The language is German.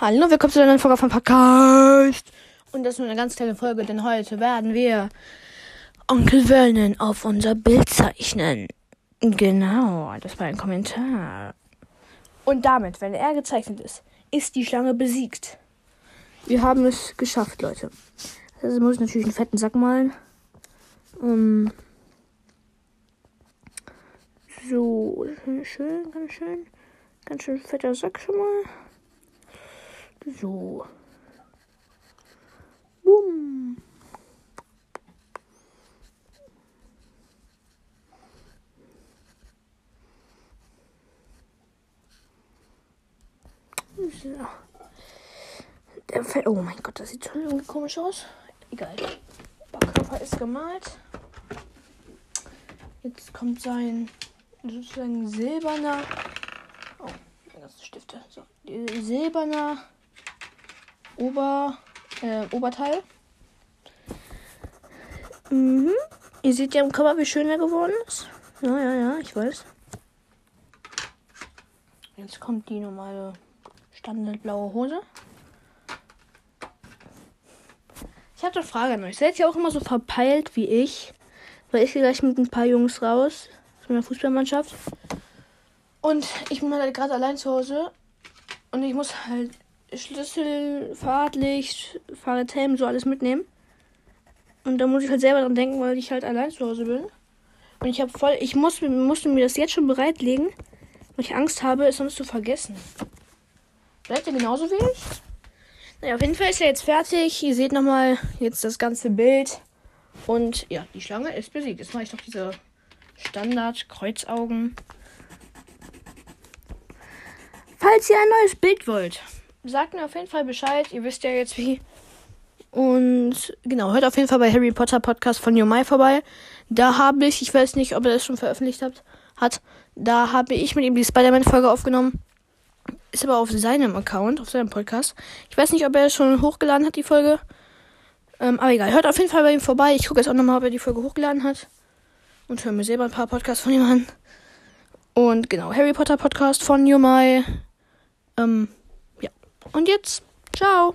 Hallo, willkommen zu einer neuen Folge vom Podcast. Und das ist nur eine ganz kleine Folge, denn heute werden wir Onkel Vernon auf unser Bild zeichnen. Genau, das war ein Kommentar. Und damit, wenn er gezeichnet ist, ist die Schlange besiegt. Wir haben es geschafft, Leute. Also muss ich natürlich einen fetten Sack malen. Um, so, schön, ganz schön. Ganz schön fetter Sack schon mal. So. Bumm. So. Der fällt. Oh mein Gott, das sieht schon irgendwie komisch aus. Egal. Oberkörper ist gemalt. Jetzt kommt sein sozusagen silberner. Oh, die ganzen Stifte. So, silberner Ober, äh, Oberteil. Mhm. Ihr seht ja im Cover, wie schön er geworden ist. Ja, ja, ja, ich weiß. Jetzt kommt die normale standardblaue Hose. Ich hatte eine Frage an euch. Seid ihr auch immer so verpeilt wie ich? Weil ich gehe gleich mit ein paar Jungs raus von der Fußballmannschaft. Und ich bin halt gerade allein zu Hause. Und ich muss halt Schlüssel, Fahrradlicht, Fahrradhelm, so alles mitnehmen. Und da muss ich halt selber dran denken, weil ich halt allein zu Hause bin. Und ich habe voll, ich muss, musste mir das jetzt schon bereitlegen, weil ich Angst habe, es sonst zu vergessen. Seid ihr genauso wie ich? Naja, auf jeden Fall ist er jetzt fertig. Ihr seht nochmal jetzt das ganze Bild. Und ja, die Schlange ist besiegt. Jetzt mache ich noch diese Standard-Kreuzaugen. Falls ihr ein neues Bild wollt, sagt mir auf jeden Fall Bescheid. Ihr wisst ja jetzt wie. Und genau, hört auf jeden Fall bei Harry Potter Podcast von Yomai vorbei. Da habe ich, ich weiß nicht, ob er das schon veröffentlicht hat, hat, da habe ich mit ihm die Spider-Man-Folge aufgenommen. Ist aber auf seinem Account, auf seinem Podcast. Ich weiß nicht, ob er schon hochgeladen hat, die Folge. Ähm, aber egal, hört auf jeden Fall bei ihm vorbei. Ich gucke jetzt auch nochmal, ob er die Folge hochgeladen hat. Und höre mir selber ein paar Podcasts von ihm an. Und genau, Harry Potter Podcast von Yomai. Ähm, und jetzt, ciao.